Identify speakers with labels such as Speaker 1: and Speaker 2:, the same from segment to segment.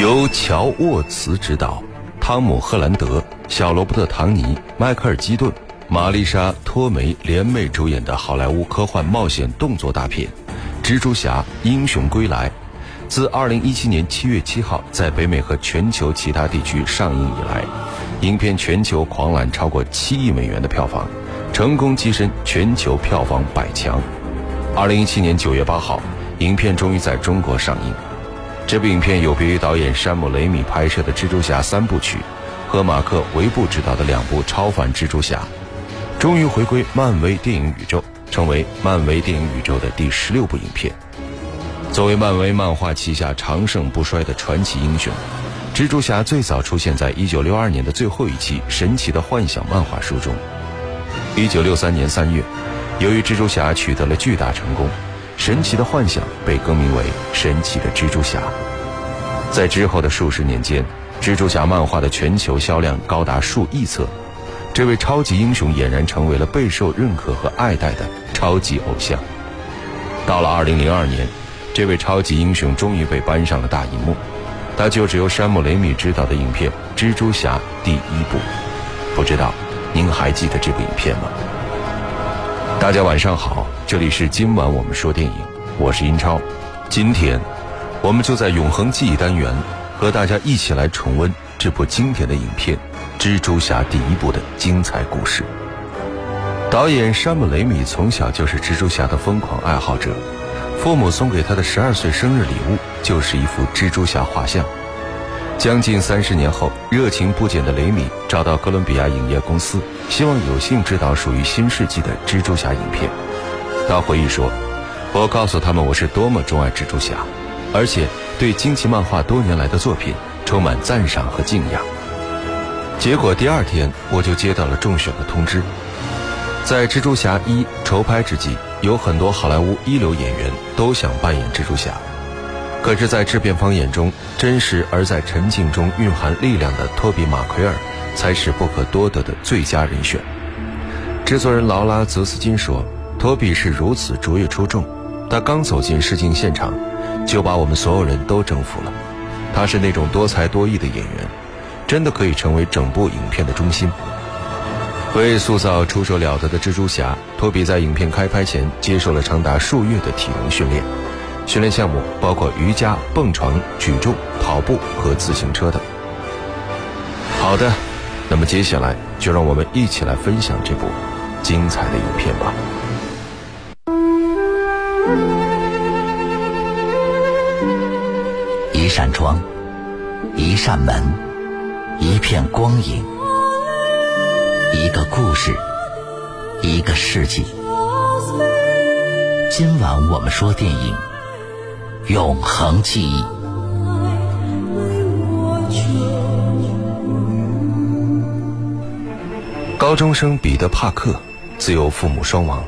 Speaker 1: 由乔沃茨执导，汤姆·赫兰德、小罗伯特·唐尼、迈克尔·基顿、玛丽莎·托梅联袂主演的好莱坞科幻冒险动作大片《蜘蛛侠：英雄归来》，自2017年7月7号在北美和全球其他地区上映以来，影片全球狂揽超过7亿美元的票房，成功跻身全球票房百强。2017年9月8号，影片终于在中国上映。这部影片有别于导演山姆·雷米拍摄的《蜘蛛侠》三部曲和马克·维布执导的两部超凡蜘蛛侠，终于回归漫威电影宇宙，成为漫威电影宇宙的第十六部影片。作为漫威漫画旗下长盛不衰的传奇英雄，蜘蛛侠最早出现在1962年的最后一期《神奇的幻想》漫画书中。1963年3月，由于蜘蛛侠取得了巨大成功。神奇的幻想被更名为神奇的蜘蛛侠。在之后的数十年间，蜘蛛侠漫画的全球销量高达数亿册，这位超级英雄俨然成为了备受认可和爱戴的超级偶像。到了2002年，这位超级英雄终于被搬上了大荧幕，他就只有山姆·雷米执导的影片《蜘蛛侠》第一部。不知道您还记得这部影片吗？大家晚上好，这里是今晚我们说电影，我是英超。今天，我们就在永恒记忆单元和大家一起来重温这部经典的影片《蜘蛛侠》第一部的精彩故事。导演山姆·雷米从小就是蜘蛛侠的疯狂爱好者，父母送给他的十二岁生日礼物就是一幅蜘蛛侠画像。将近三十年后，热情不减的雷米找到哥伦比亚影业公司，希望有幸执导属于新世纪的蜘蛛侠影片。他回忆说：“我告诉他们我是多么钟爱蜘蛛侠，而且对惊奇漫画多年来的作品充满赞赏和敬仰。”结果第二天我就接到了中选的通知，在蜘蛛侠一筹拍之际，有很多好莱坞一流演员都想扮演蜘蛛侠。可是，在制片方眼中，真实而在沉静中蕴含力量的托比·马奎尔才是不可多得的最佳人选。制作人劳拉·泽斯金说：“托比是如此卓越出众，他刚走进试镜现场，就把我们所有人都征服了。他是那种多才多艺的演员，真的可以成为整部影片的中心。”为塑造出手了得的蜘蛛侠，托比在影片开拍前接受了长达数月的体能训练。训练项目包括瑜伽、蹦床、举重、跑步和自行车等。好的，那么接下来就让我们一起来分享这部精彩的影片吧。
Speaker 2: 一扇窗，一扇门，一片光影，一个故事，一个世纪。今晚我们说电影。永恒记忆。
Speaker 1: 高中生彼得·帕克自幼父母双亡，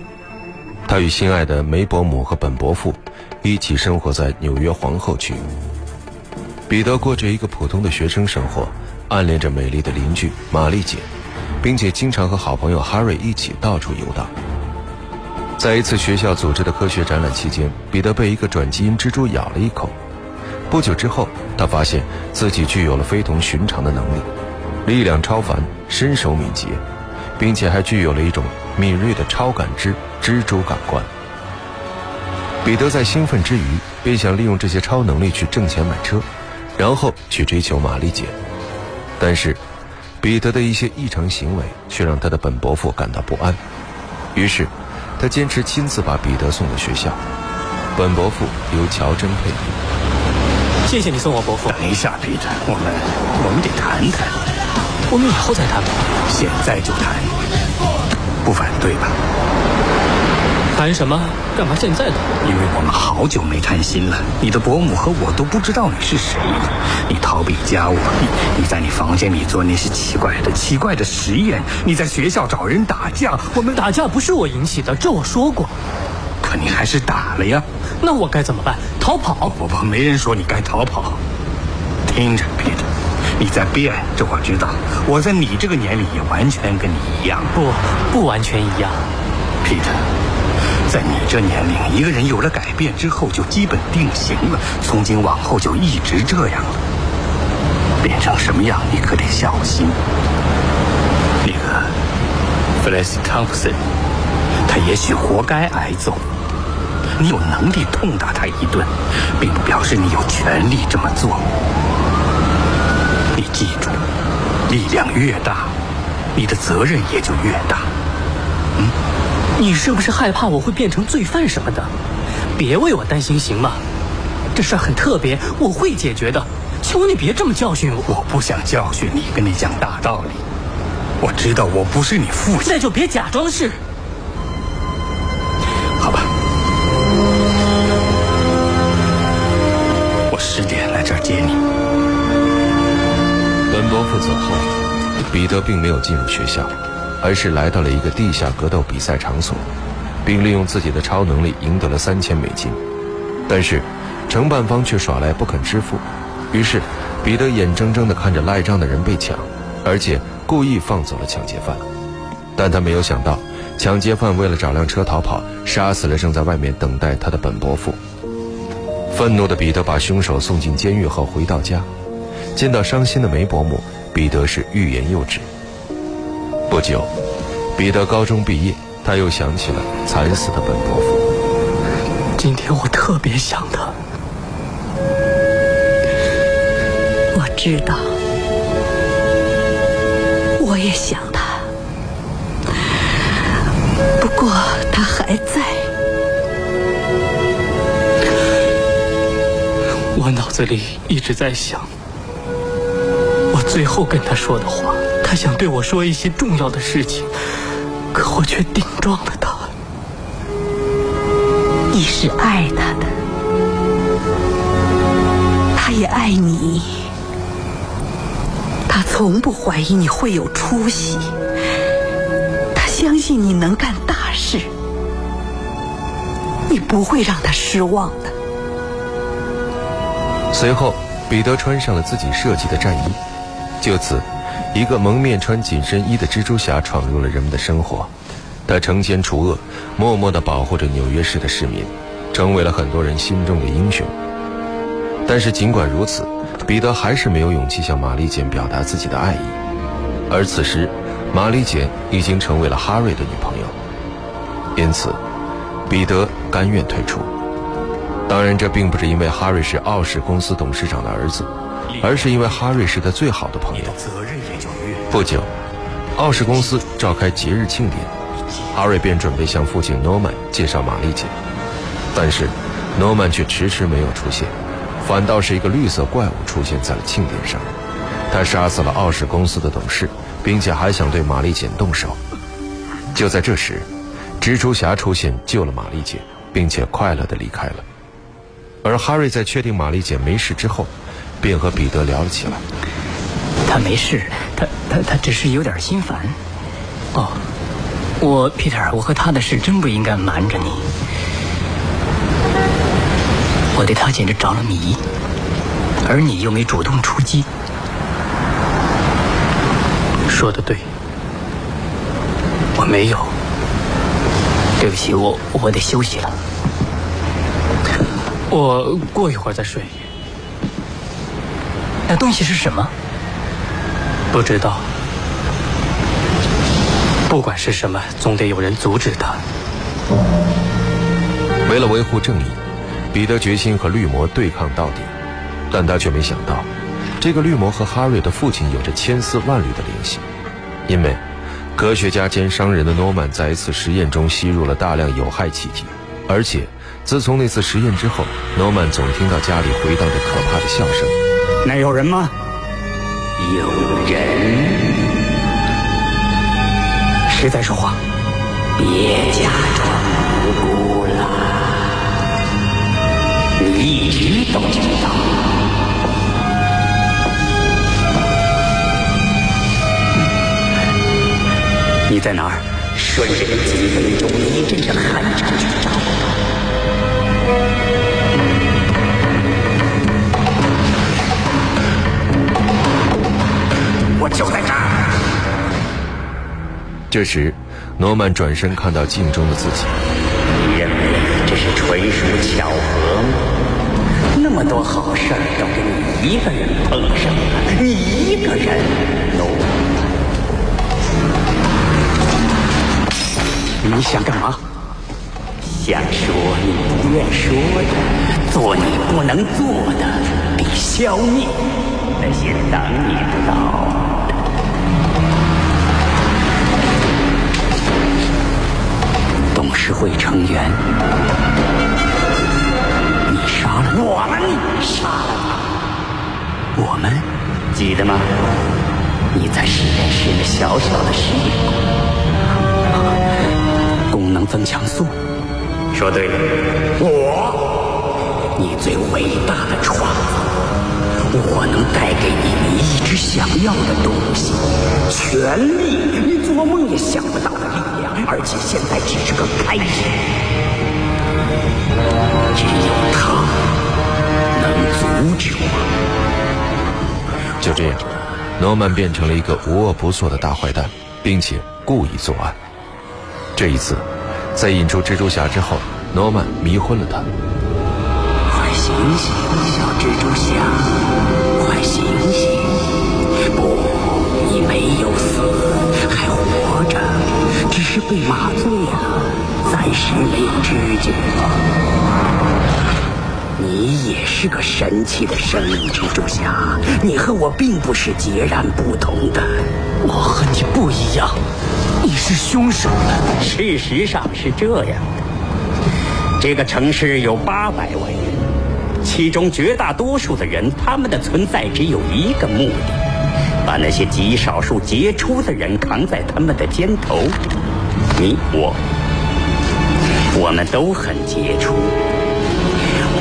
Speaker 1: 他与心爱的梅伯母和本伯父一起生活在纽约皇后区。彼得过着一个普通的学生生活，暗恋着美丽的邻居玛丽姐，并且经常和好朋友哈瑞一起到处游荡。在一次学校组织的科学展览期间，彼得被一个转基因蜘蛛咬了一口。不久之后，他发现自己具有了非同寻常的能力，力量超凡，身手敏捷，并且还具有了一种敏锐的超感知蜘蛛感官。彼得在兴奋之余，便想利用这些超能力去挣钱买车，然后去追求玛丽姐。但是，彼得的一些异常行为却让他的本伯父感到不安，于是。他坚持亲自把彼得送到学校。本伯父由乔真配音。
Speaker 3: 谢谢你送我伯父。
Speaker 4: 等一下，彼得，我们我们得谈谈。
Speaker 3: 我们以后再谈吧。
Speaker 4: 现在就谈，不反对吧？
Speaker 3: 谈什么？干嘛现在谈？
Speaker 4: 因为我们好久没谈心了。你的伯母和我都不知道你是谁。你逃避家务，你你在你房间里做那些奇怪的奇怪的实验。你在学校找人打架。
Speaker 3: 我们打架不是我引起的，这我说过。
Speaker 4: 可你还是打了呀。
Speaker 3: 那我该怎么办？逃跑？
Speaker 4: 不不，没人说你该逃跑。听着，彼得，你在变，这我知道。我在你这个年龄也完全跟你一样。
Speaker 3: 不，不完全一样。
Speaker 4: 彼得。在你这年龄，一个人有了改变之后，就基本定型了，从今往后就一直这样了。变成什么样，你可得小心。那个弗莱斯·汤普森，他也许活该挨揍。你有能力痛打他一顿，并不表示你有权利这么做。你记住，力量越大，你的责任也就越大。
Speaker 3: 嗯，你是不是害怕我会变成罪犯什么的？别为我担心行吗？这事很特别，我会解决的。求你别这么教训我。
Speaker 4: 我不想教训你，跟你讲大道理。我知道我不是你父亲，
Speaker 3: 那就别假装是。
Speaker 4: 好吧，我十点来这儿接你。
Speaker 1: 本伯父走后，彼得并没有进入学校，而是来到了一个地下格斗比赛场所，并利用自己的超能力赢得了三千美金。但是，承办方却耍赖不肯支付。于是，彼得眼睁睁地看着赖账的人被抢，而且故意放走了抢劫犯。但他没有想到，抢劫犯为了找辆车逃跑，杀死了正在外面等待他的本伯父。愤怒的彼得把凶手送进监狱后回到家，见到伤心的梅伯母，彼得是欲言又止。不久，彼得高中毕业，他又想起了惨死的本伯父。
Speaker 3: 今天我特别想他。
Speaker 5: 我知道，我也想他，不过他还在。
Speaker 3: 我脑子里一直在想，我最后跟他说的话。他想对我说一些重要的事情，可我却顶撞了他。
Speaker 5: 你是爱他的，他也爱你。他从不怀疑你会有出息，他相信你能干大事，你不会让他失望的。
Speaker 1: 随后，彼得穿上了自己设计的战衣，就此，一个蒙面穿紧身衣的蜘蛛侠闯入了人们的生活。他惩奸除恶，默默地保护着纽约市的市民，成为了很多人心中的英雄。但是，尽管如此。彼得还是没有勇气向玛丽简表达自己的爱意，而此时，玛丽简已经成为了哈瑞的女朋友，因此，彼得甘愿退出。当然，这并不是因为哈瑞是奥氏公司董事长的儿子，而是因为哈瑞是他最好的朋友。不久，奥氏公司召开节日庆典，哈瑞便准备向父亲诺曼介绍玛丽姐，但是，诺曼却迟迟没有出现。反倒是一个绿色怪物出现在了庆典上，他杀死了奥氏公司的董事，并且还想对玛丽简动手。就在这时，蜘蛛侠出现救了玛丽姐，并且快乐地离开了。而哈瑞在确定玛丽姐没事之后，便和彼得聊了起来。
Speaker 6: 他没事，他他他只是有点心烦。哦，我 Peter，我和他的事真不应该瞒着你。我对他简直着了迷，而你又没主动出击。
Speaker 3: 说的对，我没有。
Speaker 6: 对不起，我我得休息了。
Speaker 3: 我过一会儿再睡。
Speaker 6: 那东西是什么？
Speaker 3: 不知道。不管是什么，总得有人阻止他。
Speaker 1: 为了维护正义。彼得决心和绿魔对抗到底，但他却没想到，这个绿魔和哈瑞的父亲有着千丝万缕的联系。因为，科学家兼商人的诺曼在一次实验中吸入了大量有害气体，而且，自从那次实验之后，诺曼总听到家里回荡着可怕的笑声。
Speaker 4: 那有人吗？
Speaker 6: 有人。
Speaker 4: 谁在说话？
Speaker 6: 别假装无辜了。你一直都知道。
Speaker 4: 你在哪儿？
Speaker 6: 顺着基本中一阵阵寒蝉去找。
Speaker 4: 我就在这儿。
Speaker 1: 这时，诺曼转身看到镜中的自己。
Speaker 7: 你认为这是纯属巧合吗？那么多好事儿都给你一个人碰上了，你一个人都。
Speaker 3: 你想干嘛？
Speaker 7: 想说你不愿说的，做你不能做的，并消灭那些挡你的道。董事会成员，你杀了我们，杀了他，我们记得吗？你在实验室那小小的实验功功能增强素，说对了，我，你最伟大的创造，我能带给你你一直想要的东西，权力，你做梦也想不到的而且现在只是个开始，只有他能阻止我。
Speaker 1: 就这样，诺曼变成了一个无恶不作的大坏蛋，并且故意作案。这一次，在引出蜘蛛侠之后，诺曼迷昏了他。
Speaker 7: 快醒醒，小蜘蛛侠！快醒醒！是被麻醉了，暂时没有知觉。你也是个神奇的生命，蜘蛛侠。你和我并不是截然不同的。
Speaker 3: 我和你不一样，你是凶手。
Speaker 7: 事实上是这样的，这个城市有八百万人，其中绝大多数的人，他们的存在只有一个目的：把那些极少数杰出的人扛在他们的肩头。你我，我们都很杰出。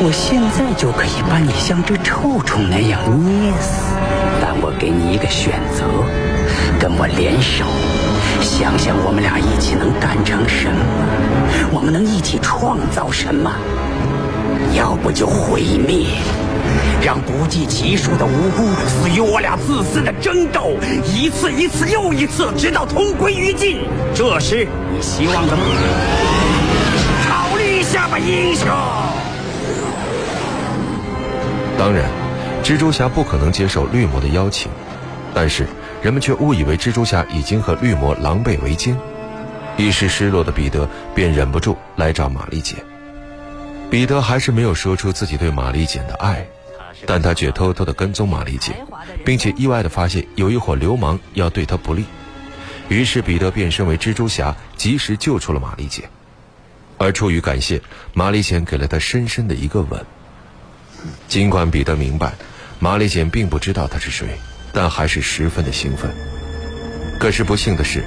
Speaker 7: 我现在就可以把你像只臭虫那样捏死，但我给你一个选择，跟我联手，想想我们俩一起能干成什么，我们能一起创造什么？要不就毁灭，让不计其数的无辜死于我俩自私的争斗，一次一次又一次，直到同归于尽。这是你希望的吗？考虑一下吧，英雄。
Speaker 1: 当然，蜘蛛侠不可能接受绿魔的邀请，但是人们却误以为蜘蛛侠已经和绿魔狼狈为奸。一时失落的彼得便忍不住来找玛丽简。彼得还是没有说出自己对玛丽简的爱，但他却偷偷地跟踪玛丽姐，并且意外地发现有一伙流氓要对他不利。于是彼得变身为蜘蛛侠，及时救出了玛丽姐。而出于感谢，玛丽简给了他深深的一个吻。尽管彼得明白，玛丽简并不知道他是谁，但还是十分的兴奋。可是不幸的是，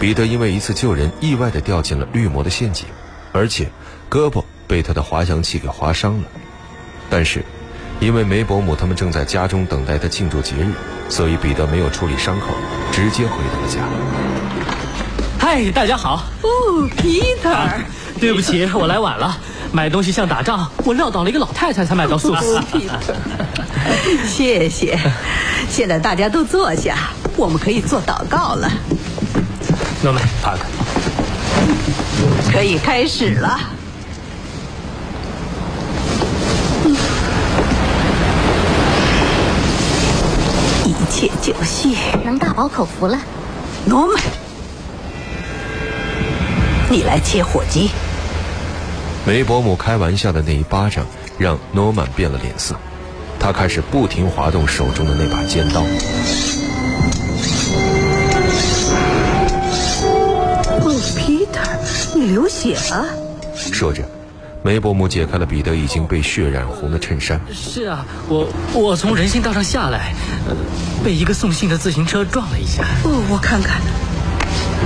Speaker 1: 彼得因为一次救人，意外的掉进了绿魔的陷阱，而且胳膊被他的滑翔器给划伤了。但是，因为梅伯母他们正在家中等待他庆祝节日，所以彼得没有处理伤口，直接回到了家。
Speaker 3: 嗨，大家好。
Speaker 5: 哦，Peter，
Speaker 3: 对不起，我来晚了。买东西像打仗，我撂倒了一个老太太才买到素食。
Speaker 5: 谢谢。现在大家都坐下，我们可以做祷告了。
Speaker 3: 诺曼，帕克，
Speaker 5: 可以开始了。一切就绪，
Speaker 8: 能大饱口福了。
Speaker 5: 诺曼，你来切火鸡。
Speaker 1: 梅伯母开玩笑的那一巴掌让诺曼变了脸色，他开始不停滑动手中的那把尖刀。
Speaker 5: 哦，Peter，你流血了。
Speaker 1: 说着，梅伯母解开了彼得已经被血染红的衬衫。
Speaker 3: 是啊，我我从人行道上下来，呃，被一个送信的自行车撞了一下。
Speaker 5: 哦，我看看。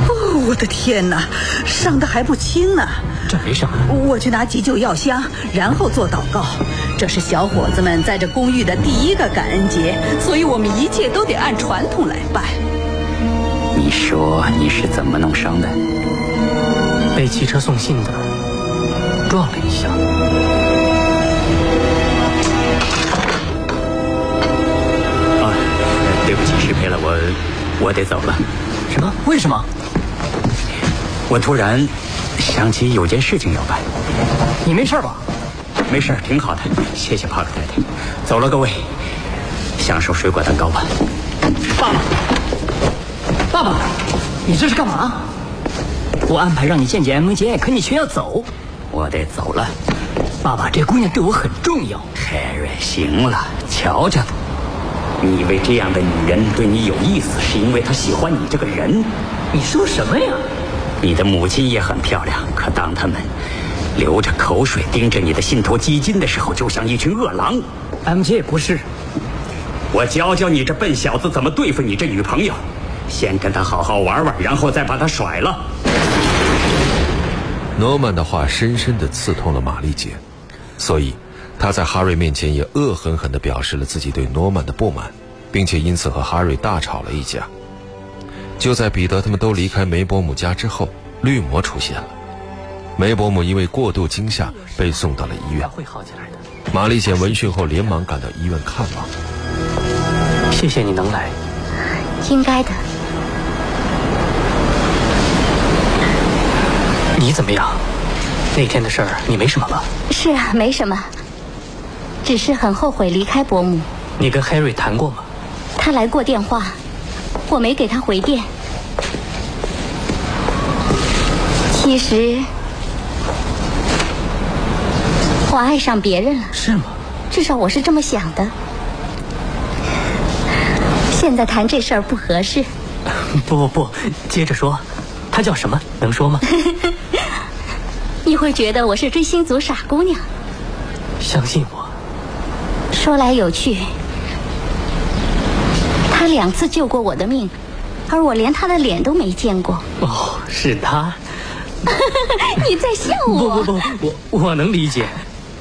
Speaker 5: 哦，我的天哪，伤的还不轻呢。
Speaker 3: 这没什么。
Speaker 5: 我去拿急救药箱，然后做祷告。这是小伙子们在这公寓的第一个感恩节，所以我们一切都得按传统来办。
Speaker 7: 你说你是怎么弄伤的？
Speaker 3: 被汽车送信的撞了一下。
Speaker 7: 啊，对不起，失陪了，我我得走了。
Speaker 3: 什么？为什么？
Speaker 7: 我突然想起有件事情要办。
Speaker 6: 你没事吧？
Speaker 7: 没事，挺好的，谢谢帕克太太。走了，各位，享受水果蛋糕吧。
Speaker 6: 爸爸，爸爸，你这是干嘛？我安排让你见见 M 姐，可你却要走。
Speaker 7: 我得走了。
Speaker 6: 爸爸，这姑娘对我很重要。
Speaker 7: 海瑞，行了，瞧瞧，你以为这样的女人对你有意思，是因为她喜欢你这个人？
Speaker 6: 你说什么呀？
Speaker 7: 你的母亲也很漂亮，可当他们流着口水盯着你的信托基金的时候，就像一群饿狼。
Speaker 6: M J 不是。
Speaker 7: 我教教你这笨小子怎么对付你这女朋友，先跟她好好玩玩，然后再把她甩了。
Speaker 1: 诺曼的话深深地刺痛了玛丽姐，所以他在哈瑞面前也恶狠狠地表示了自己对诺曼的不满，并且因此和哈瑞大吵了一架。就在彼得他们都离开梅伯姆家之后，绿魔出现了。梅伯姆因为过度惊吓被送到了医院。
Speaker 3: 会好起来的。
Speaker 1: 玛丽姐闻讯后连忙赶到医院看望。
Speaker 3: 谢谢你能来。
Speaker 8: 应该的。
Speaker 3: 你怎么样？那天的事儿你没什么吧？
Speaker 8: 是啊，没什么，只是很后悔离开伯母。
Speaker 3: 你跟 Harry 谈过吗？
Speaker 8: 他来过电话，我没给他回电。其实我爱上别人了。
Speaker 3: 是吗？
Speaker 8: 至少我是这么想的。现在谈这事儿不合适。
Speaker 3: 不不不，接着说，他叫什么？能说吗？
Speaker 8: 你会觉得我是追星族傻姑娘。
Speaker 3: 相信我。
Speaker 8: 说来有趣，他两次救过我的命，而我连他的脸都没见过。
Speaker 3: 哦，是他。
Speaker 8: 你在笑我？
Speaker 3: 不不不，我我能理解，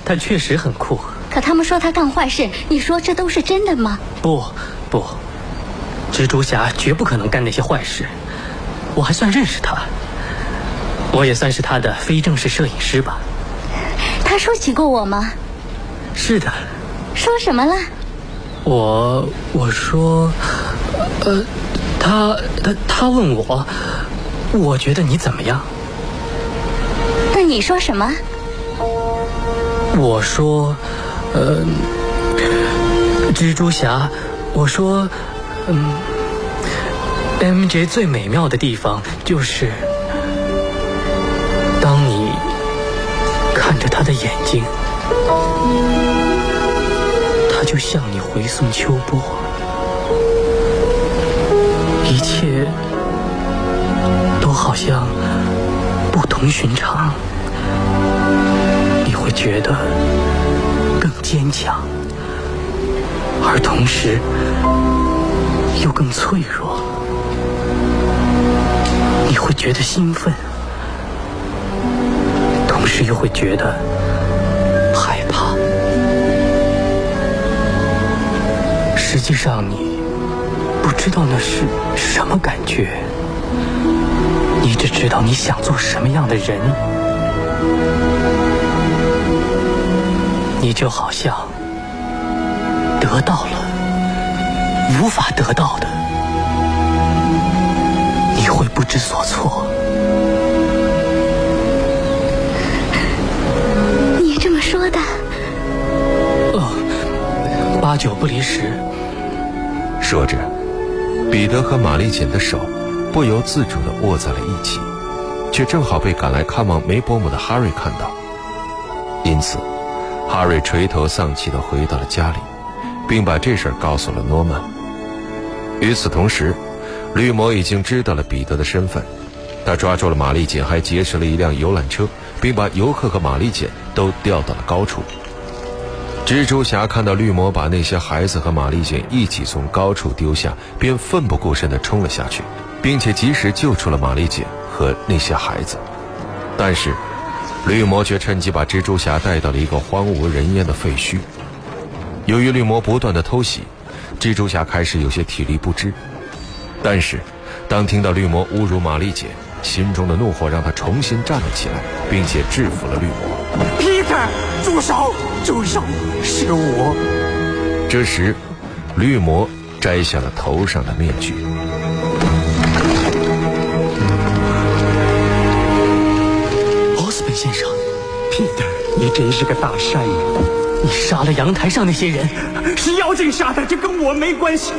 Speaker 3: 他确实很酷。
Speaker 8: 可他们说他干坏事，你说这都是真的吗？
Speaker 3: 不不，蜘蛛侠绝不可能干那些坏事。我还算认识他，我也算是他的非正式摄影师吧。
Speaker 8: 他说起过我吗？
Speaker 3: 是的。
Speaker 8: 说什么了？
Speaker 3: 我我说，呃，他他他问我，我觉得你怎么样？
Speaker 8: 那你说什么？
Speaker 3: 我说，呃，蜘蛛侠，我说，嗯，MJ 最美妙的地方就是，他的眼睛，他就向你回送秋波，一切都好像不同寻常。你会觉得更坚强，而同时又更脆弱。你会觉得兴奋，同时又会觉得上，你不知道那是什么感觉，你只知道你想做什么样的人。你就好像得到了无法得到的，你会不知所措。
Speaker 8: 你这么说的？
Speaker 3: 哦，八九不离十。
Speaker 1: 说着，彼得和玛丽简的手不由自主地握在了一起，却正好被赶来看望梅伯姆的哈瑞看到，因此。哈瑞垂头丧气地回到了家里，并把这事儿告诉了诺曼。与此同时，绿魔已经知道了彼得的身份，他抓住了玛丽简，还劫持了一辆游览车，并把游客和玛丽简都调到了高处。蜘蛛侠看到绿魔把那些孩子和玛丽简一起从高处丢下，便奋不顾身地冲了下去，并且及时救出了玛丽简和那些孩子。但是，绿魔却趁机把蜘蛛侠带到了一个荒无人烟的废墟。由于绿魔不断的偷袭，蜘蛛侠开始有些体力不支。但是，当听到绿魔侮辱玛丽姐，心中的怒火让他重新站了起来，并且制服了绿魔。
Speaker 9: 住手！住手！是我。
Speaker 1: 这时，绿魔摘下了头上的面具。
Speaker 4: 奥斯本先生，Peter，你真是个大善人。
Speaker 3: 你杀了阳台上那些人，
Speaker 4: 是妖精杀的，这跟我没关系。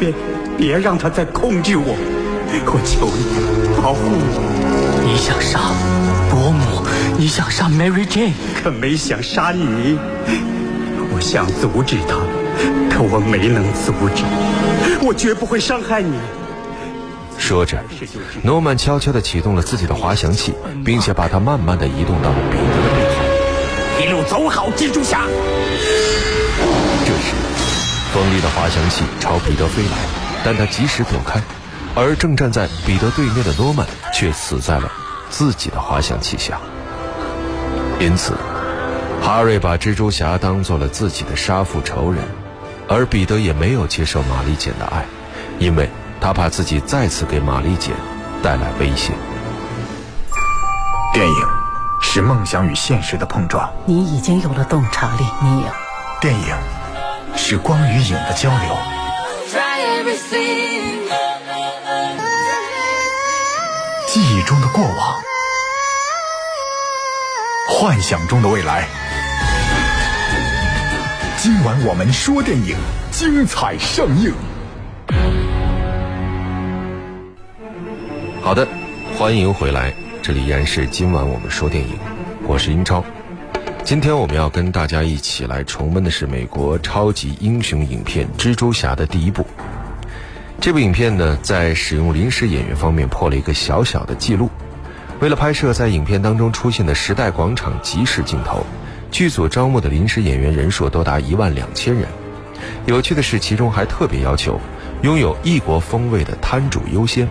Speaker 4: 别，别让他再控制我，我求你保护我。
Speaker 3: 你想杀伯母，你想杀 Mary Jane，
Speaker 4: 可没想杀你。我想阻止他，可我没能阻止。我绝不会伤害你。
Speaker 1: 说着，诺曼悄悄地启动了自己的滑翔器，并且把它慢慢地移动到了彼得的背后。
Speaker 7: 一路走好，蜘蛛侠。
Speaker 1: 这时，锋利的滑翔器朝彼得飞来，但他及时躲开，而正站在彼得对面的诺曼却死在了自己的滑翔器下。因此，哈瑞把蜘蛛侠当做了自己的杀父仇人，而彼得也没有接受玛丽简的爱，因为他怕自己再次给玛丽简带来威胁。
Speaker 10: 电影。是梦想与现实的碰撞。
Speaker 5: 你已经有了洞察力，你有。
Speaker 10: 电影是光与影的交流。记忆中的过往，幻想中的未来。今晚我们说电影，精彩上映。
Speaker 1: 好的，欢迎回来。这里依然是今晚我们说电影，我是英超。今天我们要跟大家一起来重温的是美国超级英雄影片《蜘蛛侠》的第一部。这部影片呢，在使用临时演员方面破了一个小小的记录。为了拍摄在影片当中出现的时代广场集市镜头，剧组招募的临时演员人数多达一万两千人。有趣的是，其中还特别要求拥有异国风味的摊主优先。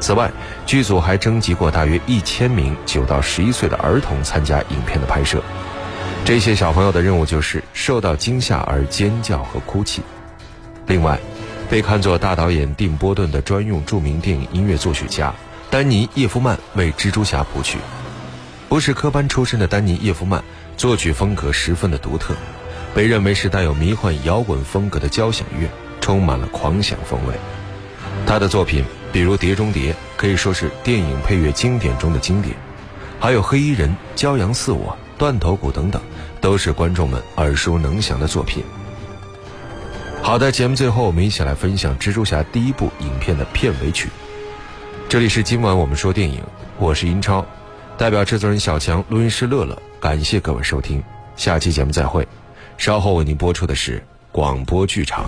Speaker 1: 此外，剧组还征集过大约一千名九到十一岁的儿童参加影片的拍摄。这些小朋友的任务就是受到惊吓而尖叫和哭泣。另外，被看作大导演蒂·波顿的专用著名电影音乐作曲家丹尼·叶夫曼为蜘蛛侠谱曲。不是科班出身的丹尼·叶夫曼，作曲风格十分的独特，被认为是带有迷幻摇滚风格的交响乐，充满了狂想风味。他的作品。比如《碟中谍》可以说是电影配乐经典中的经典，还有《黑衣人》《骄阳似我》《断头谷》等等，都是观众们耳熟能详的作品。好的，节目最后我们一起来分享《蜘蛛侠》第一部影片的片尾曲。这里是今晚我们说电影，我是英超，代表制作人小强、录音师乐乐，感谢各位收听，下期节目再会。稍后为您播出的是广播剧场。